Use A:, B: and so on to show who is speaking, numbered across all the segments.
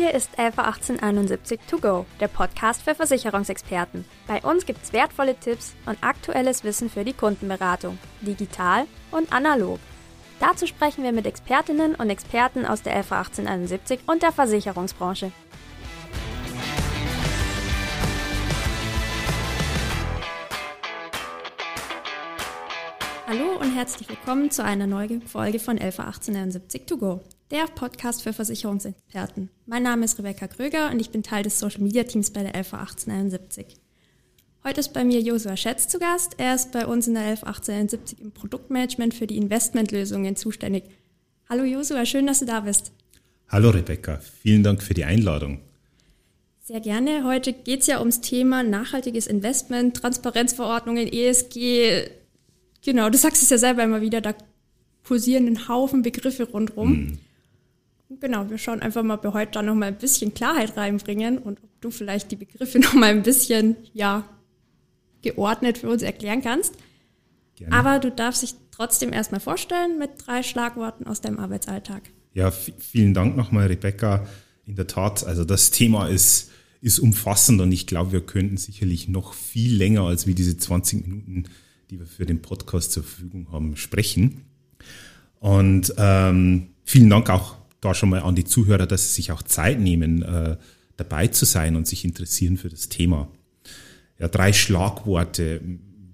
A: Hier ist Elfa 1871 To Go, der Podcast für Versicherungsexperten. Bei uns gibt es wertvolle Tipps und aktuelles Wissen für die Kundenberatung, digital und analog. Dazu sprechen wir mit Expertinnen und Experten aus der Elfa 1871 und der Versicherungsbranche. Hallo und herzlich willkommen zu einer neuen Folge von Elfa 1871 To Go der Podcast für Versicherungsexperten. Mein Name ist Rebecca Kröger und ich bin Teil des Social Media Teams bei der LV 1871. Heute ist bei mir Josua Schätz zu Gast. Er ist bei uns in der LV 1871 im Produktmanagement für die Investmentlösungen zuständig. Hallo Josua, schön, dass du da bist.
B: Hallo Rebecca, vielen Dank für die Einladung.
A: Sehr gerne. Heute geht es ja ums Thema nachhaltiges Investment, Transparenzverordnungen, ESG. Genau, du sagst es ja selber immer wieder, da kursieren einen Haufen Begriffe rundherum. Mhm. Genau, wir schauen einfach mal, ob wir heute da noch mal ein bisschen Klarheit reinbringen und ob du vielleicht die Begriffe noch mal ein bisschen, ja, geordnet für uns erklären kannst. Gerne. Aber du darfst dich trotzdem erstmal vorstellen mit drei Schlagworten aus deinem Arbeitsalltag.
B: Ja, vielen Dank nochmal, Rebecca. In der Tat, also das Thema ist, ist umfassend und ich glaube, wir könnten sicherlich noch viel länger als wie diese 20 Minuten, die wir für den Podcast zur Verfügung haben, sprechen. Und ähm, vielen Dank auch da schon mal an die Zuhörer, dass sie sich auch Zeit nehmen, äh, dabei zu sein und sich interessieren für das Thema. Ja, drei Schlagworte,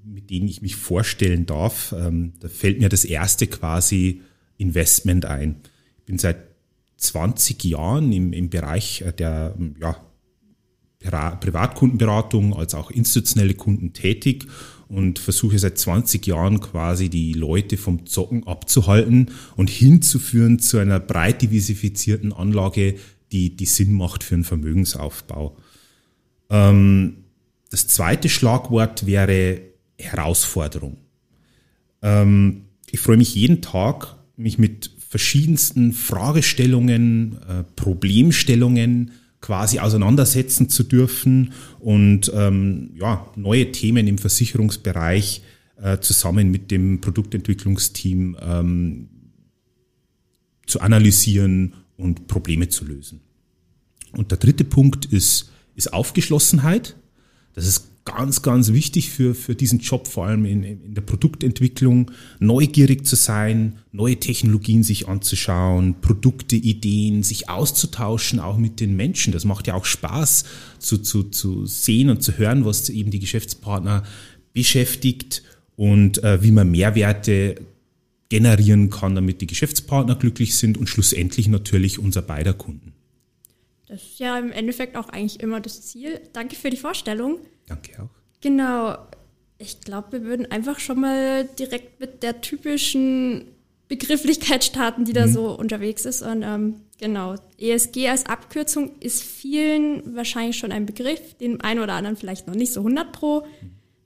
B: mit denen ich mich vorstellen darf. Ähm, da fällt mir das erste quasi Investment ein. Ich bin seit 20 Jahren im, im Bereich der ja, Privatkundenberatung als auch institutionelle Kunden tätig und versuche seit 20 Jahren quasi die Leute vom Zocken abzuhalten und hinzuführen zu einer breit diversifizierten Anlage, die, die Sinn macht für einen Vermögensaufbau. Ähm, das zweite Schlagwort wäre Herausforderung. Ähm, ich freue mich jeden Tag, mich mit verschiedensten Fragestellungen, äh, Problemstellungen, quasi auseinandersetzen zu dürfen und ähm, ja, neue Themen im Versicherungsbereich äh, zusammen mit dem Produktentwicklungsteam ähm, zu analysieren und Probleme zu lösen. Und der dritte Punkt ist, ist Aufgeschlossenheit. Das ist ganz, ganz wichtig für, für diesen Job, vor allem in, in der Produktentwicklung, neugierig zu sein, neue Technologien sich anzuschauen, Produkte, Ideen, sich auszutauschen, auch mit den Menschen. Das macht ja auch Spaß zu, zu, zu sehen und zu hören, was eben die Geschäftspartner beschäftigt und äh, wie man Mehrwerte generieren kann, damit die Geschäftspartner glücklich sind und schlussendlich natürlich unser beider Kunden.
A: Das ist ja im Endeffekt auch eigentlich immer das Ziel. Danke für die Vorstellung.
B: Danke auch.
A: Genau. Ich glaube, wir würden einfach schon mal direkt mit der typischen Begrifflichkeit starten, die da mhm. so unterwegs ist. Und ähm, genau, ESG als Abkürzung ist vielen wahrscheinlich schon ein Begriff, dem einen oder anderen vielleicht noch nicht so 100 pro.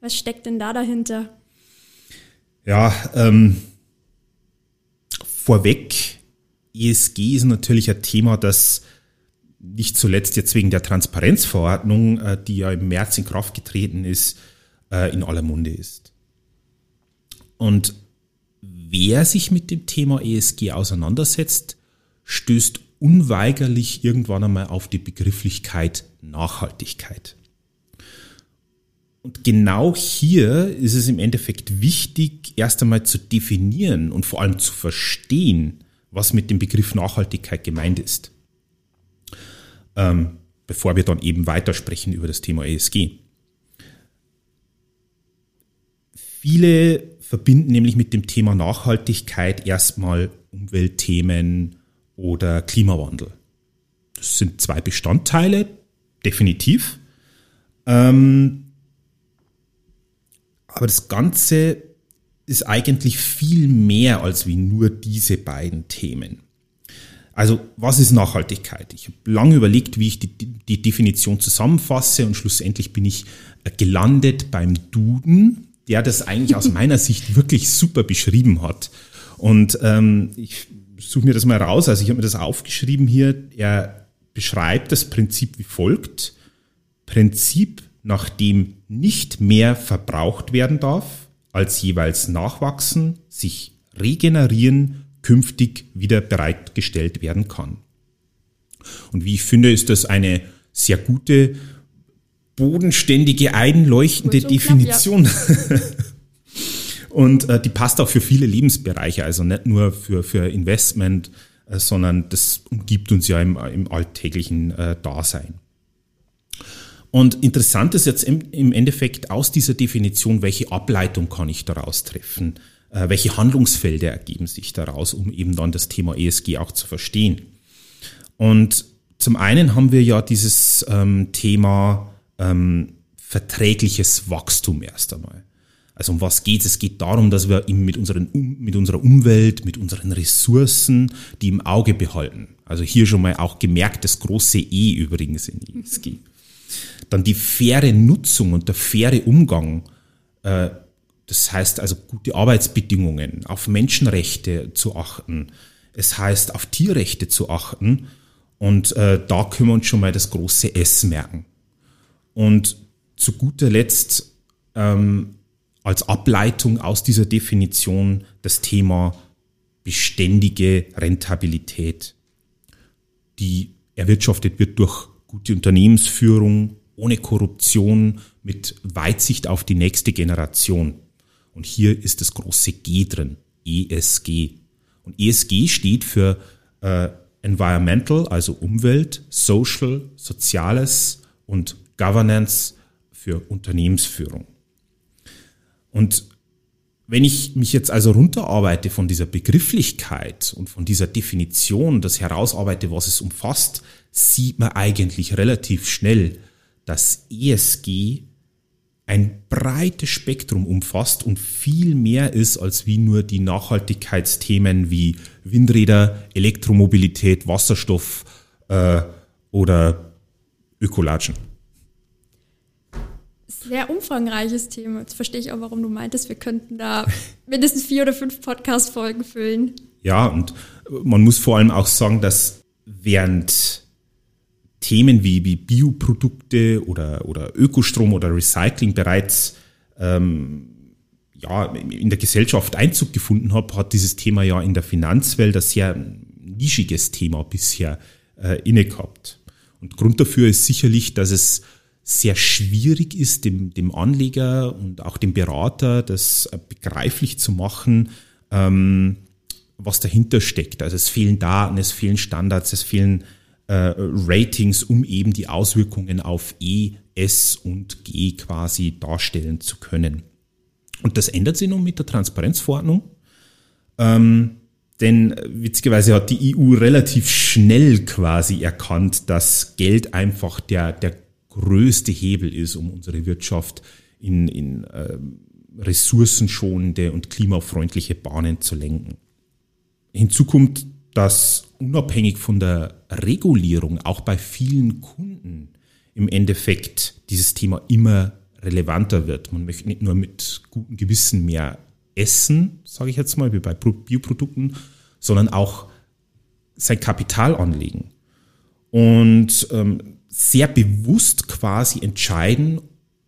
A: Was steckt denn da dahinter?
B: Ja, ähm, vorweg, ESG ist natürlich ein Thema, das nicht zuletzt jetzt wegen der Transparenzverordnung, äh, die ja im März in Kraft getreten ist, äh, in aller Munde ist. Und wer sich mit dem Thema ESG auseinandersetzt, stößt unweigerlich irgendwann einmal auf die Begrifflichkeit Nachhaltigkeit. Und genau hier ist es im Endeffekt wichtig, erst einmal zu definieren und vor allem zu verstehen, was mit dem Begriff Nachhaltigkeit gemeint ist ähm, bevor wir dann eben weitersprechen über das Thema ESG. Viele verbinden nämlich mit dem Thema Nachhaltigkeit erstmal Umweltthemen oder Klimawandel. Das sind zwei Bestandteile, definitiv. Ähm, aber das Ganze ist eigentlich viel mehr als wie nur diese beiden Themen. Also was ist Nachhaltigkeit? Ich habe lange überlegt, wie ich die, die, Definition zusammenfasse und schlussendlich bin ich äh, gelandet beim Duden, der das eigentlich aus meiner Sicht wirklich super beschrieben hat. Und ähm, ich suche mir das mal raus. Also ich habe mir das aufgeschrieben hier. Er beschreibt das Prinzip wie folgt. Prinzip, nach dem nicht mehr verbraucht werden darf, als jeweils nachwachsen, sich regenerieren künftig wieder bereitgestellt werden kann. Und wie ich finde, ist das eine sehr gute, bodenständige, einleuchtende Definition. Knapp, ja. Und äh, die passt auch für viele Lebensbereiche, also nicht nur für, für Investment, äh, sondern das umgibt uns ja im, im alltäglichen äh, Dasein. Und interessant ist jetzt im, im, Endeffekt aus dieser Definition, welche Ableitung kann ich daraus treffen, welche Handlungsfelder ergeben sich daraus, um eben dann das Thema ESG auch zu verstehen. Und zum einen haben wir ja dieses ähm, Thema ähm, verträgliches Wachstum erst einmal. Also um was geht es? Es geht darum, dass wir eben mit, unseren, mit unserer Umwelt, mit unseren Ressourcen, die im Auge behalten. Also hier schon mal auch gemerkt das große E übrigens in ESG. Dann die faire Nutzung und der faire Umgang. Äh, das heißt also gute Arbeitsbedingungen, auf Menschenrechte zu achten. Es heißt auf Tierrechte zu achten. Und äh, da können wir uns schon mal das große S merken. Und zu guter Letzt ähm, als Ableitung aus dieser Definition das Thema beständige Rentabilität, die erwirtschaftet wird durch gute Unternehmensführung, ohne Korruption, mit Weitsicht auf die nächste Generation. Und hier ist das große G drin, ESG. Und ESG steht für äh, Environmental, also Umwelt, Social, Soziales und Governance für Unternehmensführung. Und wenn ich mich jetzt also runterarbeite von dieser Begrifflichkeit und von dieser Definition, das herausarbeite, was es umfasst, sieht man eigentlich relativ schnell, dass ESG ein breites Spektrum umfasst und viel mehr ist als wie nur die Nachhaltigkeitsthemen wie Windräder, Elektromobilität, Wasserstoff äh, oder Ökolatschen
A: sehr umfangreiches Thema. Jetzt verstehe ich auch, warum du meintest, wir könnten da mindestens vier oder fünf Podcast-Folgen füllen.
B: Ja, und man muss vor allem auch sagen, dass während Themen wie, wie Bioprodukte oder, oder Ökostrom oder Recycling bereits ähm, ja, in der Gesellschaft Einzug gefunden hat, hat dieses Thema ja in der Finanzwelt ein sehr nischiges Thema bisher äh, inne gehabt. Und Grund dafür ist sicherlich, dass es sehr schwierig ist, dem, dem Anleger und auch dem Berater das äh, begreiflich zu machen, ähm, was dahinter steckt. Also es fehlen Daten, es fehlen Standards, es fehlen Ratings, um eben die Auswirkungen auf E, S und G quasi darstellen zu können. Und das ändert sich nun mit der Transparenzverordnung. Ähm, denn äh, witzigerweise hat die EU relativ schnell quasi erkannt, dass Geld einfach der, der größte Hebel ist, um unsere Wirtschaft in, in äh, ressourcenschonende und klimafreundliche Bahnen zu lenken. Hinzu kommt, dass unabhängig von der Regulierung auch bei vielen Kunden im Endeffekt dieses Thema immer relevanter wird. Man möchte nicht nur mit gutem Gewissen mehr essen, sage ich jetzt mal, wie bei Bioprodukten, sondern auch sein Kapital anlegen. Und ähm, sehr bewusst quasi entscheiden,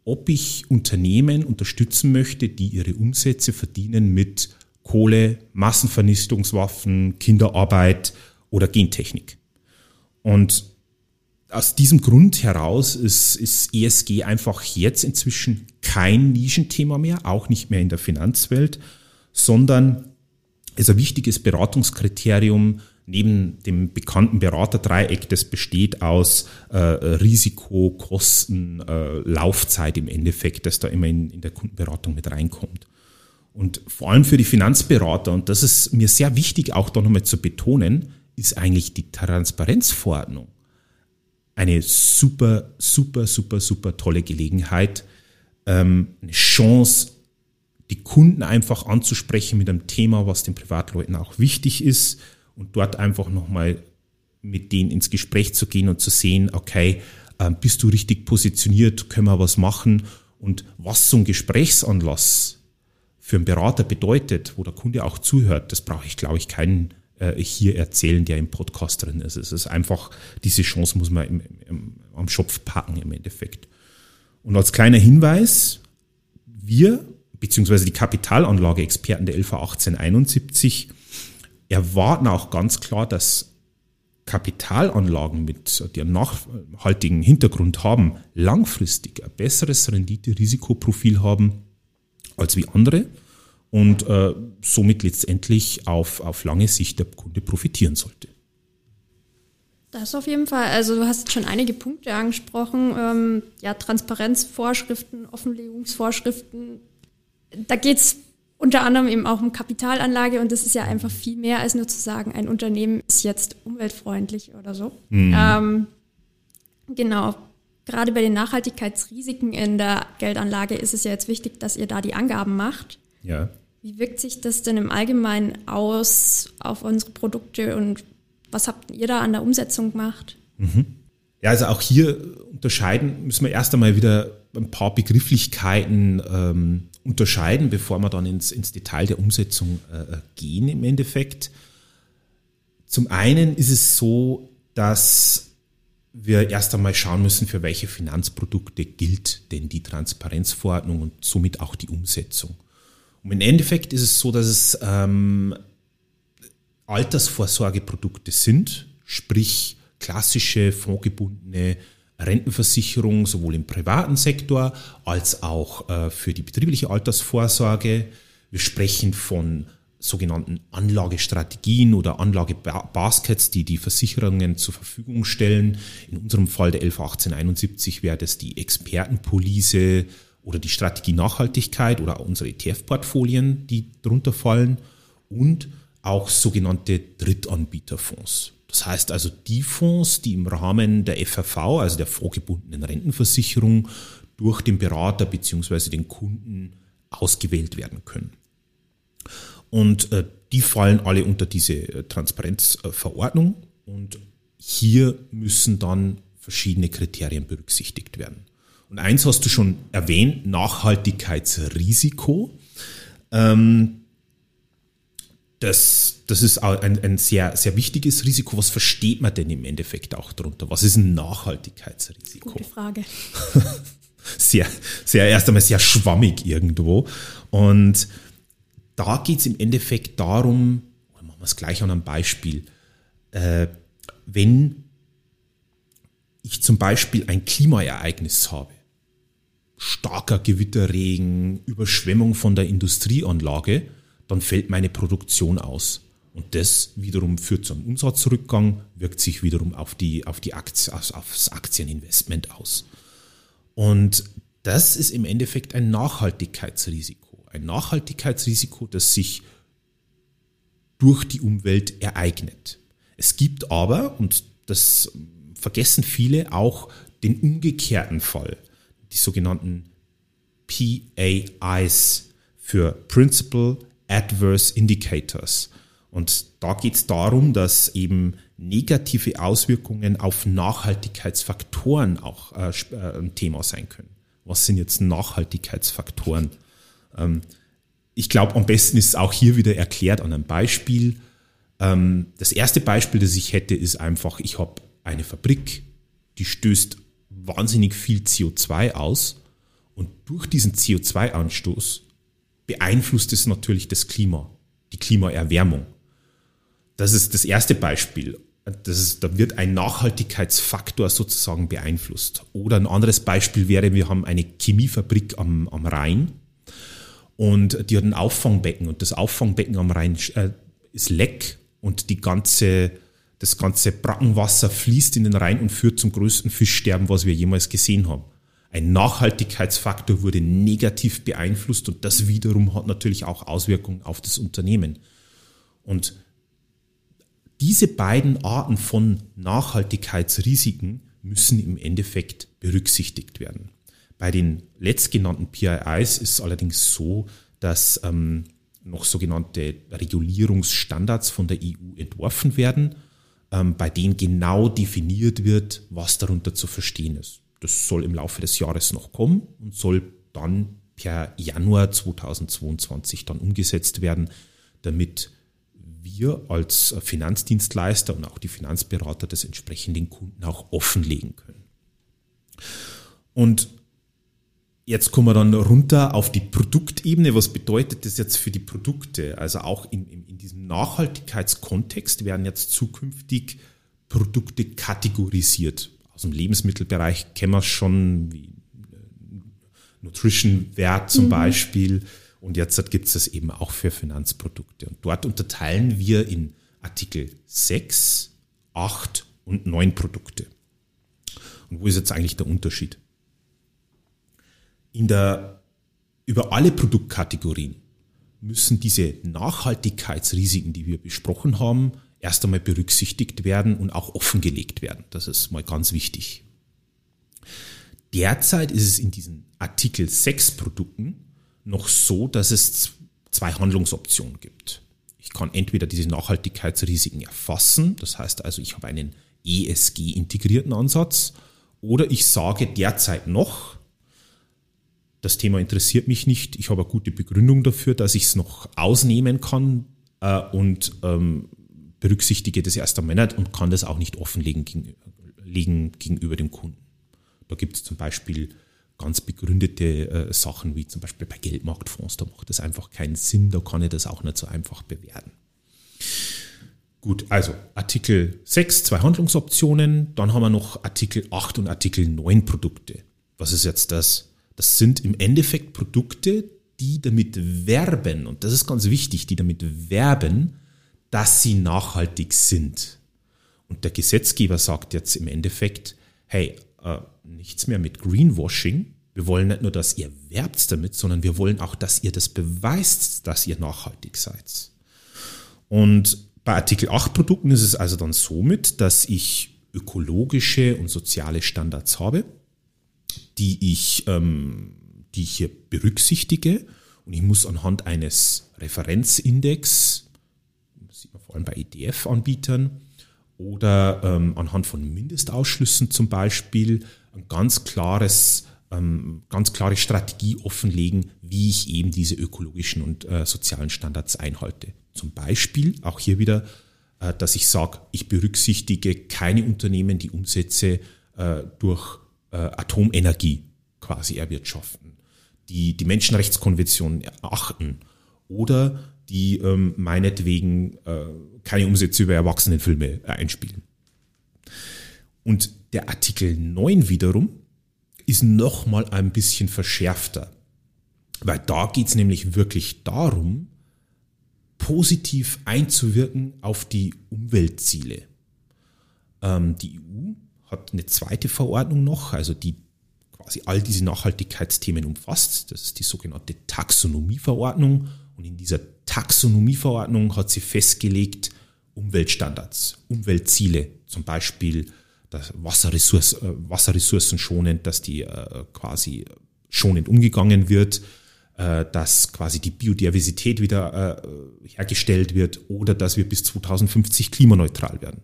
B: ob ich Unternehmen unterstützen möchte, die ihre Umsätze verdienen mit Kohle, Massenvernichtungswaffen, Kinderarbeit oder Gentechnik. Und aus diesem Grund heraus ist, ist ESG einfach jetzt inzwischen kein Nischenthema mehr, auch nicht mehr in der Finanzwelt, sondern ist ein wichtiges Beratungskriterium neben dem bekannten Beraterdreieck, das besteht aus äh, Risiko, Kosten, äh, Laufzeit im Endeffekt, das da immer in, in der Kundenberatung mit reinkommt. Und vor allem für die Finanzberater, und das ist mir sehr wichtig auch da nochmal zu betonen, ist eigentlich die Transparenzverordnung eine super, super, super, super tolle Gelegenheit, ähm, eine Chance, die Kunden einfach anzusprechen mit einem Thema, was den Privatleuten auch wichtig ist und dort einfach nochmal mit denen ins Gespräch zu gehen und zu sehen, okay, ähm, bist du richtig positioniert, können wir was machen? Und was so ein Gesprächsanlass für einen Berater bedeutet, wo der Kunde auch zuhört, das brauche ich, glaube ich, keinen äh, hier erzählen, der im Podcast drin ist. Es ist einfach, diese Chance muss man im, im, am Schopf packen im Endeffekt. Und als kleiner Hinweis, wir, beziehungsweise die Kapitalanlage-Experten der LV 1871, erwarten auch ganz klar, dass Kapitalanlagen mit einem nachhaltigen Hintergrund haben, langfristig ein besseres Rendite-Risikoprofil haben als wie andere und äh, somit letztendlich auf, auf lange Sicht der Kunde profitieren sollte.
A: Das auf jeden Fall. Also du hast schon einige Punkte angesprochen. Ähm, ja, Transparenzvorschriften, Offenlegungsvorschriften. Da geht es unter anderem eben auch um Kapitalanlage und das ist ja einfach viel mehr als nur zu sagen, ein Unternehmen ist jetzt umweltfreundlich oder so. Mhm. Ähm, genau. Gerade bei den Nachhaltigkeitsrisiken in der Geldanlage ist es ja jetzt wichtig, dass ihr da die Angaben macht.
B: Ja.
A: Wie wirkt sich das denn im Allgemeinen aus auf unsere Produkte und was habt ihr da an der Umsetzung gemacht?
B: Mhm. Ja, also auch hier unterscheiden müssen wir erst einmal wieder ein paar Begrifflichkeiten ähm, unterscheiden, bevor wir dann ins, ins Detail der Umsetzung äh, gehen im Endeffekt. Zum einen ist es so, dass wir erst einmal schauen müssen, für welche Finanzprodukte gilt denn die Transparenzverordnung und somit auch die Umsetzung. Und im Endeffekt ist es so, dass es ähm, Altersvorsorgeprodukte sind, sprich klassische fondgebundene Rentenversicherung sowohl im privaten Sektor als auch äh, für die betriebliche Altersvorsorge. Wir sprechen von sogenannten Anlagestrategien oder Anlagebaskets, die die Versicherungen zur Verfügung stellen. In unserem Fall der 111871 wäre das die Expertenpolice oder die Strategie Nachhaltigkeit oder unsere ETF-Portfolien, die darunter fallen und auch sogenannte Drittanbieterfonds. Das heißt also die Fonds, die im Rahmen der FRV, also der vorgebundenen Rentenversicherung, durch den Berater bzw. den Kunden ausgewählt werden können. Und äh, die fallen alle unter diese äh, Transparenzverordnung und hier müssen dann verschiedene Kriterien berücksichtigt werden. Und eins hast du schon erwähnt, Nachhaltigkeitsrisiko. Ähm, das, das ist ein, ein sehr, sehr wichtiges Risiko. Was versteht man denn im Endeffekt auch darunter? Was ist ein Nachhaltigkeitsrisiko?
A: Gute Frage.
B: sehr, sehr, erst einmal sehr schwammig irgendwo. Und da geht es im Endeffekt darum, machen wir es gleich an einem Beispiel, äh, wenn ich zum Beispiel ein Klimaereignis habe, starker Gewitterregen, Überschwemmung von der Industrieanlage, dann fällt meine Produktion aus. Und das wiederum führt zu einem Umsatzrückgang, wirkt sich wiederum auf, die, auf, die Aktie, auf das Aktieninvestment aus. Und das ist im Endeffekt ein Nachhaltigkeitsrisiko. Ein Nachhaltigkeitsrisiko, das sich durch die Umwelt ereignet. Es gibt aber, und das vergessen viele, auch den umgekehrten Fall, die sogenannten PAIs für Principal Adverse Indicators. Und da geht es darum, dass eben negative Auswirkungen auf Nachhaltigkeitsfaktoren auch äh, äh, ein Thema sein können. Was sind jetzt Nachhaltigkeitsfaktoren? Ähm, ich glaube, am besten ist es auch hier wieder erklärt an einem Beispiel. Ähm, das erste Beispiel, das ich hätte, ist einfach, ich habe eine Fabrik, die stößt wahnsinnig viel CO2 aus und durch diesen CO2-Anstoß beeinflusst es natürlich das Klima, die Klimaerwärmung. Das ist das erste Beispiel. Das ist, da wird ein Nachhaltigkeitsfaktor sozusagen beeinflusst. Oder ein anderes Beispiel wäre, wir haben eine Chemiefabrik am, am Rhein und die hat ein Auffangbecken und das Auffangbecken am Rhein äh, ist leck und die ganze, das ganze Brackenwasser fließt in den Rhein und führt zum größten Fischsterben, was wir jemals gesehen haben ein Nachhaltigkeitsfaktor wurde negativ beeinflusst und das wiederum hat natürlich auch Auswirkungen auf das Unternehmen. Und diese beiden Arten von Nachhaltigkeitsrisiken müssen im Endeffekt berücksichtigt werden. Bei den letztgenannten PIIs ist es allerdings so, dass ähm, noch sogenannte Regulierungsstandards von der EU entworfen werden, ähm, bei denen genau definiert wird, was darunter zu verstehen ist. Das soll im Laufe des Jahres noch kommen und soll dann per Januar 2022 dann umgesetzt werden, damit wir als Finanzdienstleister und auch die Finanzberater das entsprechend den Kunden auch offenlegen können. Und jetzt kommen wir dann runter auf die Produktebene. Was bedeutet das jetzt für die Produkte? Also auch in, in, in diesem Nachhaltigkeitskontext werden jetzt zukünftig Produkte kategorisiert. Aus dem Lebensmittelbereich kennen wir schon, wie äh, Nutrition-Wert zum mhm. Beispiel. Und jetzt gibt es das eben auch für Finanzprodukte. Und dort unterteilen wir in Artikel 6, 8 und 9 Produkte. Und wo ist jetzt eigentlich der Unterschied? In der, über alle Produktkategorien müssen diese Nachhaltigkeitsrisiken, die wir besprochen haben, erst einmal berücksichtigt werden und auch offengelegt werden. Das ist mal ganz wichtig. Derzeit ist es in diesen Artikel 6 Produkten noch so, dass es zwei Handlungsoptionen gibt. Ich kann entweder diese Nachhaltigkeitsrisiken erfassen, das heißt also, ich habe einen ESG-integrierten Ansatz, oder ich sage derzeit noch, das Thema interessiert mich nicht, ich habe eine gute Begründung dafür, dass ich es noch ausnehmen kann äh, und ähm, berücksichtige das erst einmal nicht und kann das auch nicht offenlegen gegen, gegenüber dem Kunden. Da gibt es zum Beispiel ganz begründete äh, Sachen, wie zum Beispiel bei Geldmarktfonds, da macht das einfach keinen Sinn, da kann ich das auch nicht so einfach bewerten. Gut, also Artikel 6, zwei Handlungsoptionen, dann haben wir noch Artikel 8 und Artikel 9 Produkte. Was ist jetzt das? Das sind im Endeffekt Produkte, die damit werben, und das ist ganz wichtig, die damit werben, dass sie nachhaltig sind. Und der Gesetzgeber sagt jetzt im Endeffekt, hey, äh, nichts mehr mit Greenwashing. Wir wollen nicht nur, dass ihr werbt damit, sondern wir wollen auch, dass ihr das beweist, dass ihr nachhaltig seid. Und bei Artikel 8 Produkten ist es also dann somit, dass ich ökologische und soziale Standards habe, die ich, ähm, die ich hier berücksichtige. Und ich muss anhand eines Referenzindex, das sieht man vor allem bei EDF-Anbietern, oder ähm, anhand von Mindestausschlüssen zum Beispiel ein ganz klares ähm, ganz klare Strategie offenlegen, wie ich eben diese ökologischen und äh, sozialen Standards einhalte. Zum Beispiel auch hier wieder, äh, dass ich sage, ich berücksichtige keine Unternehmen, die Umsätze äh, durch äh, Atomenergie quasi erwirtschaften, die die Menschenrechtskonvention achten oder die ähm, meinetwegen äh, keine Umsätze über Erwachsenenfilme äh, einspielen. Und der Artikel 9 wiederum ist nochmal ein bisschen verschärfter, weil da geht es nämlich wirklich darum, positiv einzuwirken auf die Umweltziele. Ähm, die EU hat eine zweite Verordnung noch, also die quasi all diese Nachhaltigkeitsthemen umfasst. Das ist die sogenannte Taxonomieverordnung. Und in dieser Taxonomieverordnung hat sie festgelegt, Umweltstandards, Umweltziele, zum Beispiel das Wasserressource, äh, Wasserressourcen schonend, dass die äh, quasi schonend umgegangen wird, äh, dass quasi die Biodiversität wieder hergestellt wird oder dass wir bis 2050 klimaneutral werden.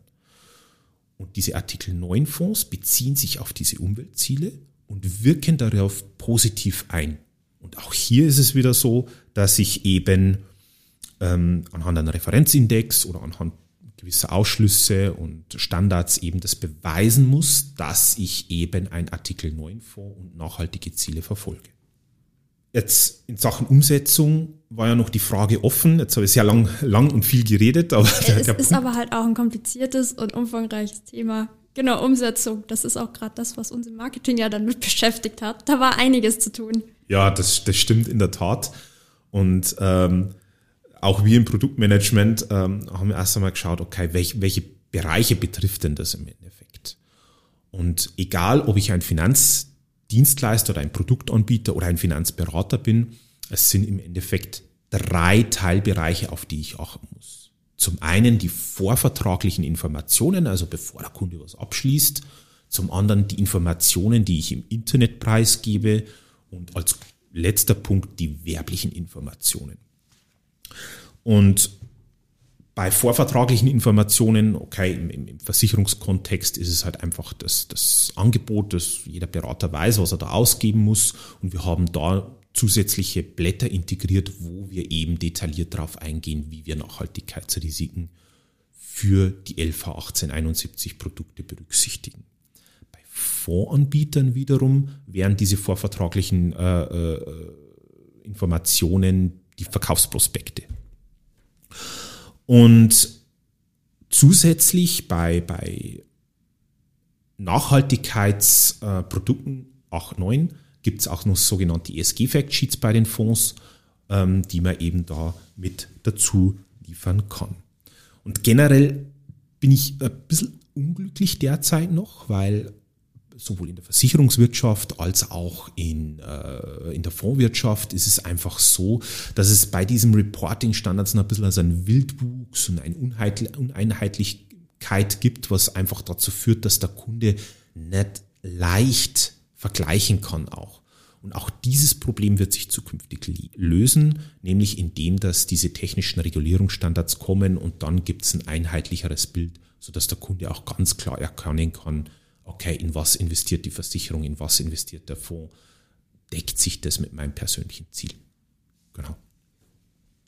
B: Und diese Artikel 9 Fonds beziehen sich auf diese Umweltziele und wirken darauf positiv ein. Und auch hier ist es wieder so, dass ich eben ähm, anhand einer Referenzindex oder anhand gewisser Ausschlüsse und Standards eben das beweisen muss, dass ich eben ein Artikel 9 Fonds und nachhaltige Ziele verfolge. Jetzt in Sachen Umsetzung war ja noch die Frage offen. Jetzt habe ich sehr lang, lang und viel geredet, aber
A: der, es der ist Punkt aber halt auch ein kompliziertes und umfangreiches Thema. Genau, Umsetzung. Das ist auch gerade das, was uns im Marketing ja dann mit beschäftigt hat. Da war einiges zu tun.
B: Ja, das, das stimmt in der Tat. Und ähm, auch wir im Produktmanagement ähm, haben erst einmal geschaut, okay, welche, welche Bereiche betrifft denn das im Endeffekt? Und egal, ob ich ein Finanzdienstleister oder ein Produktanbieter oder ein Finanzberater bin, es sind im Endeffekt drei Teilbereiche, auf die ich achten muss. Zum einen die vorvertraglichen Informationen, also bevor der Kunde was abschließt. Zum anderen die Informationen, die ich im Internet preisgebe. Und als letzter Punkt die werblichen Informationen. Und bei vorvertraglichen Informationen, okay, im, im, Versicherungskontext ist es halt einfach das, das Angebot, dass jeder Berater weiß, was er da ausgeben muss. Und wir haben da zusätzliche Blätter integriert, wo wir eben detailliert darauf eingehen, wie wir Nachhaltigkeitsrisiken für die LV 1871 Produkte berücksichtigen. Bei Fondsanbietern wiederum wären diese vorvertraglichen äh, äh, Informationen die Verkaufsprospekte. Und Zusätzlich bei, bei Nachhaltigkeitsprodukten äh, 8.9 gibt es auch noch sogenannte ESG-Factsheets bei den Fonds, ähm, die man eben da mit dazu liefern kann. Und generell bin ich ein bisschen unglücklich derzeit noch, weil sowohl in der Versicherungswirtschaft als auch in, äh, in der Fondswirtschaft ist es einfach so, dass es bei diesem Reporting-Standards ein bisschen als ein Wildwuchs und eine Uneinheitlichkeit gibt, was einfach dazu führt, dass der Kunde nicht leicht vergleichen kann auch. Und auch dieses Problem wird sich zukünftig lösen, nämlich indem, dass diese technischen Regulierungsstandards kommen und dann gibt es ein einheitlicheres Bild, sodass der Kunde auch ganz klar erkennen kann, okay, in was investiert die Versicherung, in was investiert der Fonds, deckt sich das mit meinem persönlichen Ziel. Genau.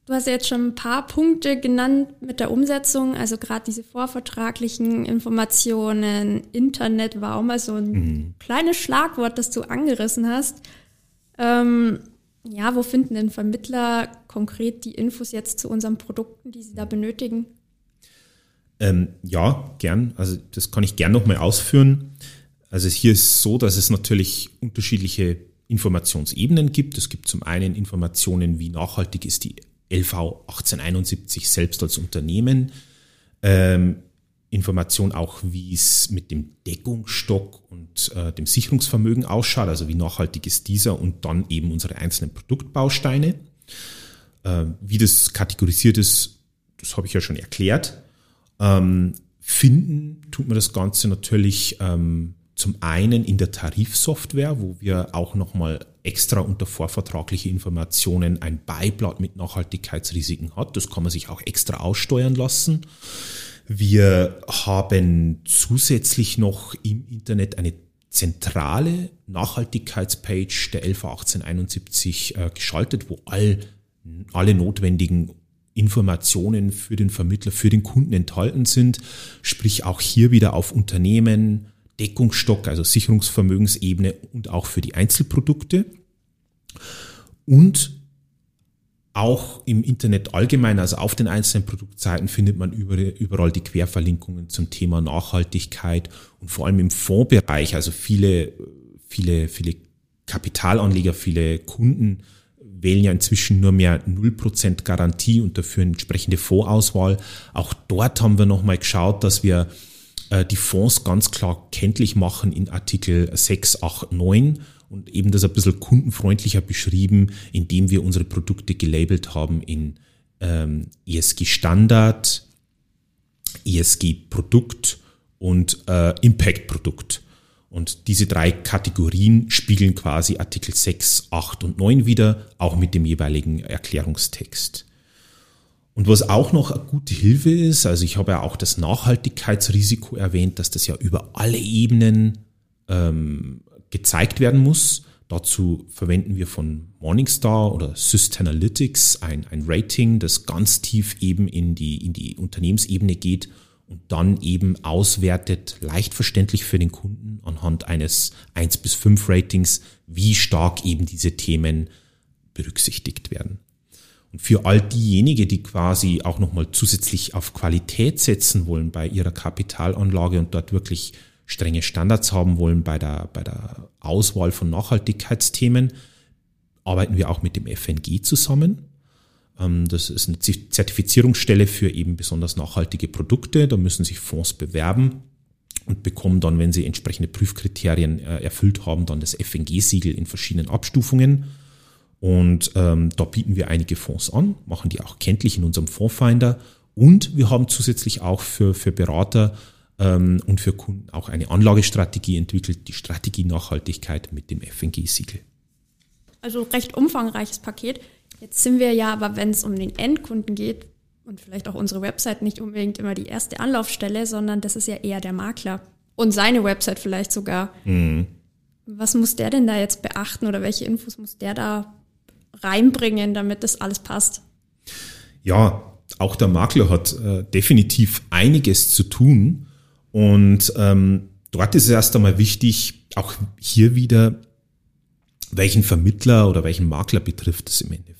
A: Du hast ja jetzt schon ein paar Punkte genannt mit der Umsetzung, also gerade diese vorvertraglichen Informationen, Internet war auch mal so ein mhm. kleines Schlagwort, das du angerissen hast. Ähm, ja, wo finden denn Vermittler konkret die Infos jetzt zu unseren Produkten, die sie da benötigen?
B: Ähm, ja, gern. Also das kann ich gern nochmal ausführen. Also hier ist so, dass es natürlich unterschiedliche Informationsebenen gibt. Es gibt zum einen Informationen, wie nachhaltig ist die LV 1871 selbst als Unternehmen. Ähm, Information auch, wie es mit dem Deckungsstock und äh, dem Sicherungsvermögen ausschaut, also wie nachhaltig ist dieser und dann eben unsere einzelnen Produktbausteine. Äh, wie das kategorisiert ist, das habe ich ja schon erklärt. Ähm, finden tut man das Ganze natürlich ähm, zum einen in der Tarifsoftware, wo wir auch nochmal extra unter vorvertragliche Informationen ein Beiblatt mit Nachhaltigkeitsrisiken hat. Das kann man sich auch extra aussteuern lassen. Wir haben zusätzlich noch im Internet eine zentrale Nachhaltigkeitspage der LV 1871 äh, geschaltet, wo all, alle notwendigen Informationen für den Vermittler, für den Kunden enthalten sind. Sprich auch hier wieder auf Unternehmen, Deckungsstock, also Sicherungsvermögensebene und auch für die Einzelprodukte. Und auch im Internet allgemein, also auf den einzelnen Produktseiten findet man überall die Querverlinkungen zum Thema Nachhaltigkeit und vor allem im Fondsbereich, also viele, viele, viele Kapitalanleger, viele Kunden wählen ja inzwischen nur mehr 0% Garantie und dafür eine entsprechende Fondsauswahl. Auch dort haben wir nochmal geschaut, dass wir äh, die Fonds ganz klar kenntlich machen in Artikel 6, 8, 9 und eben das ein bisschen kundenfreundlicher beschrieben, indem wir unsere Produkte gelabelt haben in ähm, ESG Standard, ESG Produkt und äh, Impact Produkt. Und diese drei Kategorien spiegeln quasi Artikel 6, 8 und 9 wieder, auch mit dem jeweiligen Erklärungstext. Und was auch noch eine gute Hilfe ist, also ich habe ja auch das Nachhaltigkeitsrisiko erwähnt, dass das ja über alle Ebenen ähm, gezeigt werden muss. Dazu verwenden wir von Morningstar oder Sustainalytics ein, ein Rating, das ganz tief eben in die, in die Unternehmensebene geht und dann eben auswertet, leicht verständlich für den Kunden anhand eines 1 bis 5 Ratings, wie stark eben diese Themen berücksichtigt werden. Und für all diejenigen, die quasi auch nochmal zusätzlich auf Qualität setzen wollen bei ihrer Kapitalanlage und dort wirklich strenge Standards haben wollen bei der, bei der Auswahl von Nachhaltigkeitsthemen, arbeiten wir auch mit dem FNG zusammen. Ähm, das ist eine Zertifizierungsstelle für eben besonders nachhaltige Produkte. Da müssen sich Fonds bewerben und bekommen dann, wenn sie entsprechende Prüfkriterien äh, erfüllt haben, dann das FNG-Siegel in verschiedenen Abstufungen. Und ähm, da bieten wir einige Fonds an, machen die auch kenntlich in unserem Fondsfinder. Und wir haben zusätzlich auch für, für Berater ähm, und für Kunden auch eine Anlagestrategie entwickelt, die Strategie Nachhaltigkeit mit dem FNG-Siegel.
A: Also recht umfangreiches Paket. Jetzt sind wir ja aber, wenn es um den Endkunden geht und vielleicht auch unsere Website nicht unbedingt immer die erste Anlaufstelle, sondern das ist ja eher der Makler und seine Website vielleicht sogar. Mhm. Was muss der denn da jetzt beachten oder welche Infos muss der da reinbringen, damit das alles passt?
B: Ja, auch der Makler hat äh, definitiv einiges zu tun. Und ähm, dort ist es erst einmal wichtig, auch hier wieder, welchen Vermittler oder welchen Makler betrifft es im Endeffekt.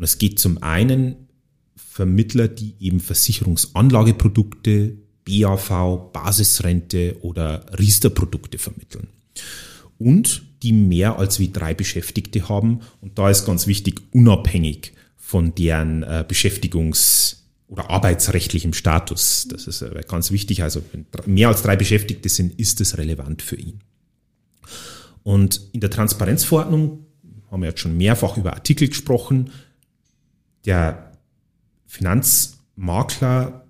B: Und es geht zum einen Vermittler, die eben Versicherungsanlageprodukte, BAV, Basisrente oder Riester-Produkte vermitteln. Und die mehr als wie drei Beschäftigte haben. Und da ist ganz wichtig, unabhängig von deren äh, Beschäftigungs- oder arbeitsrechtlichem Status. Das ist äh, ganz wichtig. Also wenn mehr als drei Beschäftigte sind, ist es relevant für ihn. Und in der Transparenzverordnung haben wir jetzt schon mehrfach über Artikel gesprochen. Der Finanzmakler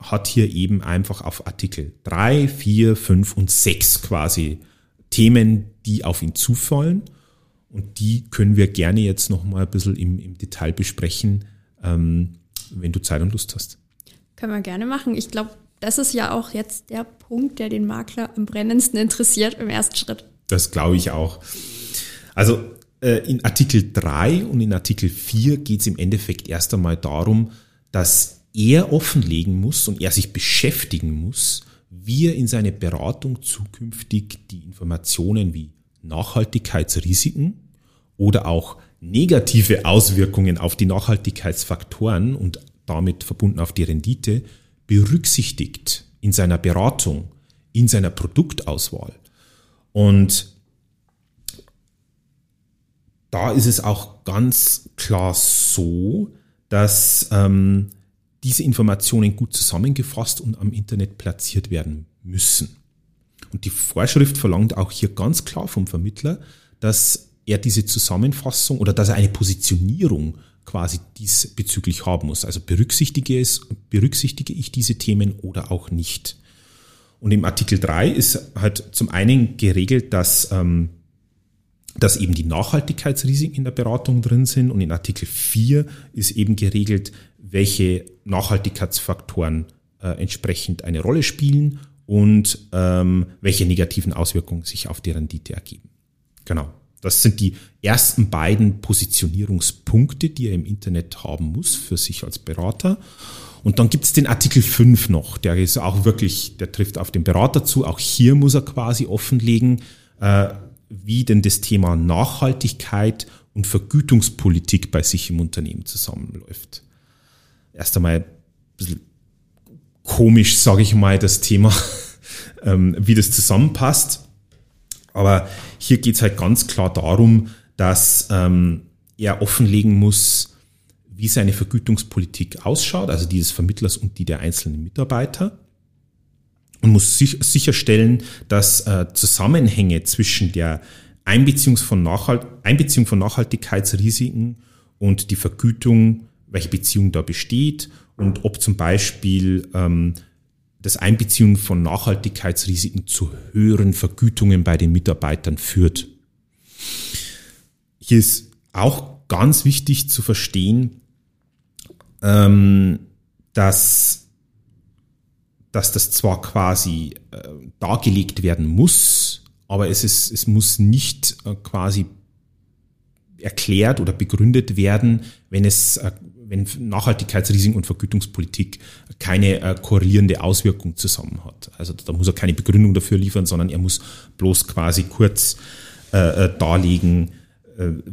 B: hat hier eben einfach auf Artikel 3, 4, 5 und 6 quasi Themen, die auf ihn zufallen. Und die können wir gerne jetzt nochmal ein bisschen im, im Detail besprechen, ähm, wenn du Zeit und Lust hast.
A: Können wir gerne machen. Ich glaube, das ist ja auch jetzt der Punkt, der den Makler am brennendsten interessiert im ersten Schritt.
B: Das glaube ich auch. Also in Artikel 3 und in Artikel 4 geht es im Endeffekt erst einmal darum, dass er offenlegen muss und er sich beschäftigen muss, wie er in seine Beratung zukünftig die Informationen wie Nachhaltigkeitsrisiken oder auch negative Auswirkungen auf die Nachhaltigkeitsfaktoren und damit verbunden auf die Rendite berücksichtigt in seiner Beratung, in seiner Produktauswahl. Und da ist es auch ganz klar so, dass ähm, diese Informationen gut zusammengefasst und am Internet platziert werden müssen. Und die Vorschrift verlangt auch hier ganz klar vom Vermittler, dass er diese Zusammenfassung oder dass er eine Positionierung quasi diesbezüglich haben muss. Also berücksichtige, es, berücksichtige ich diese Themen oder auch nicht. Und im Artikel 3 ist halt zum einen geregelt, dass, ähm, dass eben die Nachhaltigkeitsrisiken in der Beratung drin sind. Und in Artikel 4 ist eben geregelt, welche Nachhaltigkeitsfaktoren äh, entsprechend eine Rolle spielen und ähm, welche negativen Auswirkungen sich auf die Rendite ergeben. Genau. Das sind die ersten beiden Positionierungspunkte, die er im Internet haben muss für sich als Berater. Und dann gibt es den Artikel 5 noch, der ist auch wirklich, der trifft auf den Berater zu. Auch hier muss er quasi offenlegen, äh, wie denn das Thema Nachhaltigkeit und Vergütungspolitik bei sich im Unternehmen zusammenläuft. Erst einmal ein bisschen komisch, sage ich mal, das Thema, ähm, wie das zusammenpasst. Aber hier geht es halt ganz klar darum, dass ähm, er offenlegen muss, wie seine Vergütungspolitik ausschaut, also die des Vermittlers und die der einzelnen Mitarbeiter und muss sich, sicherstellen, dass äh, Zusammenhänge zwischen der Einbeziehung von, Nachhalt, Einbeziehung von Nachhaltigkeitsrisiken und die Vergütung, welche Beziehung da besteht und ob zum Beispiel ähm, das Einbeziehung von Nachhaltigkeitsrisiken zu höheren Vergütungen bei den Mitarbeitern führt. Hier ist auch ganz wichtig zu verstehen, ähm, dass, dass das zwar quasi äh, dargelegt werden muss, aber es, ist, es muss nicht äh, quasi erklärt oder begründet werden, wenn es äh, wenn Nachhaltigkeitsrisiken und Vergütungspolitik keine äh, korrelierende Auswirkung zusammen hat. Also da muss er keine Begründung dafür liefern, sondern er muss bloß quasi kurz äh, äh darlegen,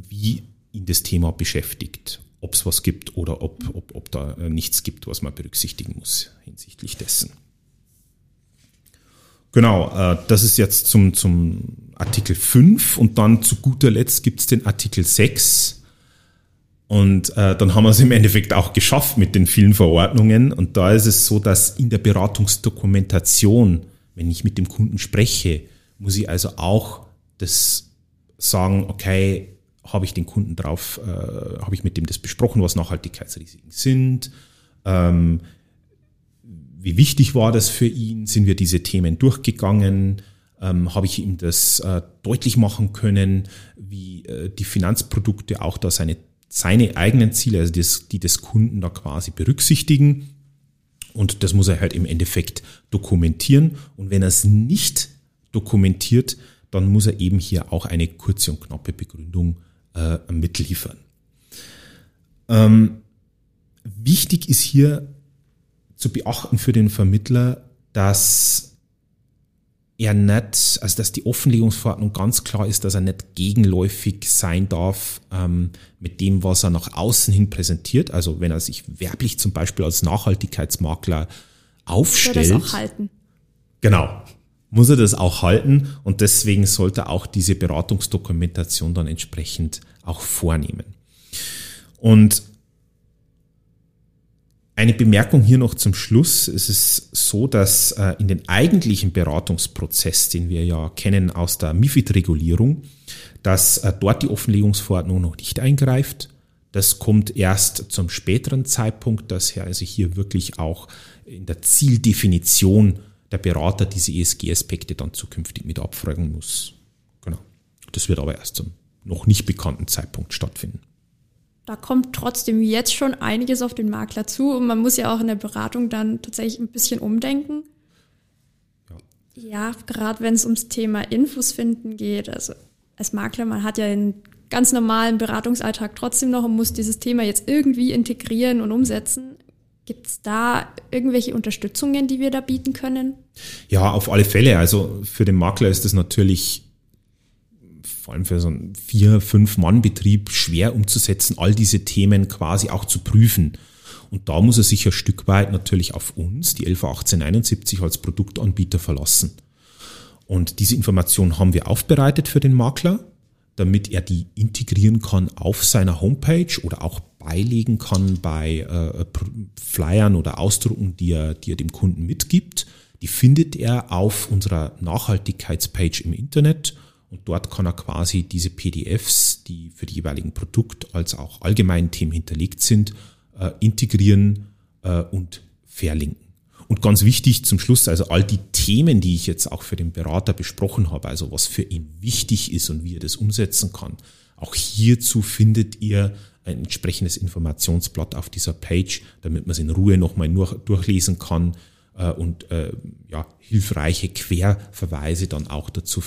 B: wie ihn das Thema beschäftigt ob es was gibt oder ob, ob, ob da nichts gibt, was man berücksichtigen muss hinsichtlich dessen. Genau, äh, das ist jetzt zum, zum Artikel 5 und dann zu guter Letzt gibt es den Artikel 6. Und äh, dann haben wir es im Endeffekt auch geschafft mit den vielen Verordnungen. Und da ist es so, dass in der Beratungsdokumentation, wenn ich mit dem Kunden spreche, muss ich also auch das sagen, okay, habe ich den Kunden drauf, äh, habe ich mit dem das besprochen, was Nachhaltigkeitsrisiken sind, ähm, wie wichtig war das für ihn, sind wir diese Themen durchgegangen, ähm, habe ich ihm das äh, deutlich machen können, wie äh, die Finanzprodukte auch da seine, seine eigenen Ziele, also das, die des Kunden da quasi berücksichtigen. Und das muss er halt im Endeffekt dokumentieren. Und wenn er es nicht dokumentiert, dann muss er eben hier auch eine kurze und knappe Begründung äh, mitliefern. Ähm, wichtig ist hier zu beachten für den Vermittler, dass er nicht, also dass die Offenlegungsverordnung ganz klar ist, dass er nicht gegenläufig sein darf ähm, mit dem, was er nach außen hin präsentiert. Also wenn er sich werblich zum Beispiel als Nachhaltigkeitsmakler aufstellt. Soll das auch halten. Genau. Muss er das auch halten und deswegen sollte er auch diese Beratungsdokumentation dann entsprechend auch vornehmen. Und eine Bemerkung hier noch zum Schluss. Es ist so, dass äh, in den eigentlichen Beratungsprozess, den wir ja kennen aus der MIFID-Regulierung, dass äh, dort die Offenlegungsverordnung noch nicht eingreift. Das kommt erst zum späteren Zeitpunkt, dass er also hier wirklich auch in der Zieldefinition der Berater diese ESG-Aspekte dann zukünftig mit abfragen muss. Genau. Das wird aber erst zum noch nicht bekannten Zeitpunkt stattfinden
A: da kommt trotzdem jetzt schon einiges auf den Makler zu und man muss ja auch in der Beratung dann tatsächlich ein bisschen umdenken. Ja, ja gerade wenn es ums Thema Infos finden geht. Also als Makler, man hat ja einen ganz normalen Beratungsalltag trotzdem noch und muss dieses Thema jetzt irgendwie integrieren und umsetzen. Gibt es da irgendwelche Unterstützungen, die wir da bieten können?
B: Ja, auf alle Fälle. Also für den Makler ist das natürlich vor allem für so einen vier, fünf Mann-Betrieb schwer umzusetzen, all diese Themen quasi auch zu prüfen. Und da muss er sich ein Stück weit natürlich auf uns, die 111871 als Produktanbieter verlassen. Und diese Information haben wir aufbereitet für den Makler, damit er die integrieren kann auf seiner Homepage oder auch beilegen kann bei äh, Flyern oder Ausdrucken, die er, die er dem Kunden mitgibt. Die findet er auf unserer Nachhaltigkeitspage im Internet und dort kann er quasi diese PDFs, die für die jeweiligen Produkt- als auch allgemeinen Themen hinterlegt sind, äh, integrieren äh, und verlinken. Und ganz wichtig zum Schluss, also all die Themen, die ich jetzt auch für den Berater besprochen habe, also was für ihn wichtig ist und wie er das umsetzen kann, auch hierzu findet ihr ein entsprechendes Informationsblatt auf dieser Page, damit man es in Ruhe nochmal durchlesen kann, und äh, ja, hilfreiche Querverweise dann auch dazu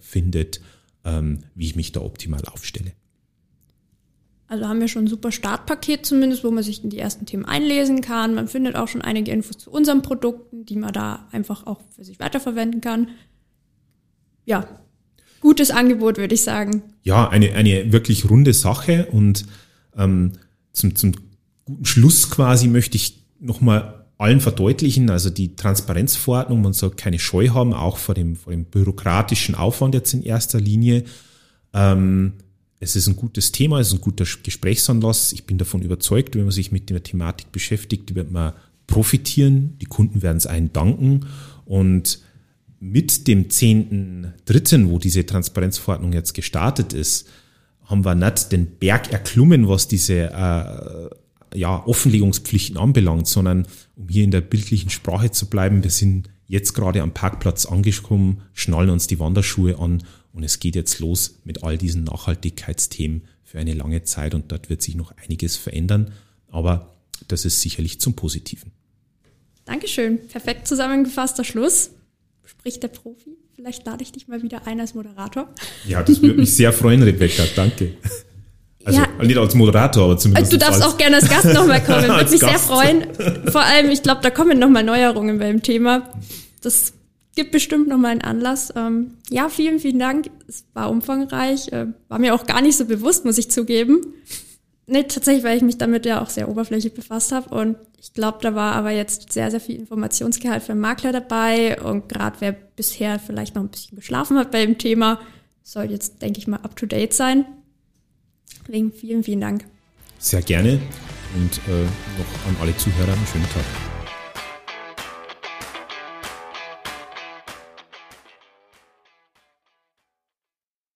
B: findet, ähm, wie ich mich da optimal aufstelle.
A: Also haben wir schon ein super Startpaket zumindest, wo man sich in die ersten Themen einlesen kann. Man findet auch schon einige Infos zu unseren Produkten, die man da einfach auch für sich weiterverwenden kann. Ja, gutes Angebot, würde ich sagen.
B: Ja, eine, eine wirklich runde Sache und ähm, zum, zum guten Schluss quasi möchte ich nochmal allen verdeutlichen, also die Transparenzverordnung, man soll keine Scheu haben, auch vor dem, vor dem bürokratischen Aufwand jetzt in erster Linie. Ähm, es ist ein gutes Thema, es ist ein guter Gesprächsanlass. Ich bin davon überzeugt, wenn man sich mit der Thematik beschäftigt, wird man profitieren. Die Kunden werden es einen danken. Und mit dem 10.3., wo diese Transparenzverordnung jetzt gestartet ist, haben wir nicht den Berg erklommen, was diese äh, ja, Offenlegungspflichten anbelangt, sondern um hier in der bildlichen Sprache zu bleiben, wir sind jetzt gerade am Parkplatz angekommen, schnallen uns die Wanderschuhe an und es geht jetzt los mit all diesen Nachhaltigkeitsthemen für eine lange Zeit und dort wird sich noch einiges verändern, aber das ist sicherlich zum Positiven.
A: Dankeschön. Perfekt zusammengefasster Schluss. Spricht der Profi. Vielleicht lade ich dich mal wieder ein als Moderator.
B: Ja, das würde mich sehr freuen, Rebecca. Danke. Also ja, nicht als Moderator, aber zumindest.
A: Du darfst auch gerne als Gast nochmal kommen. Würde mich Gast. sehr freuen. Vor allem, ich glaube, da kommen nochmal Neuerungen beim Thema. Das gibt bestimmt nochmal einen Anlass. Ähm, ja, vielen, vielen Dank. Es war umfangreich. Äh, war mir auch gar nicht so bewusst, muss ich zugeben. Nee, tatsächlich, weil ich mich damit ja auch sehr oberflächlich befasst habe. Und ich glaube, da war aber jetzt sehr, sehr viel Informationsgehalt für den Makler dabei. Und gerade wer bisher vielleicht noch ein bisschen geschlafen hat bei dem Thema, soll jetzt, denke ich mal, up to date sein. Deswegen vielen, vielen Dank.
B: Sehr gerne und äh, noch an alle Zuhörer einen schönen Tag.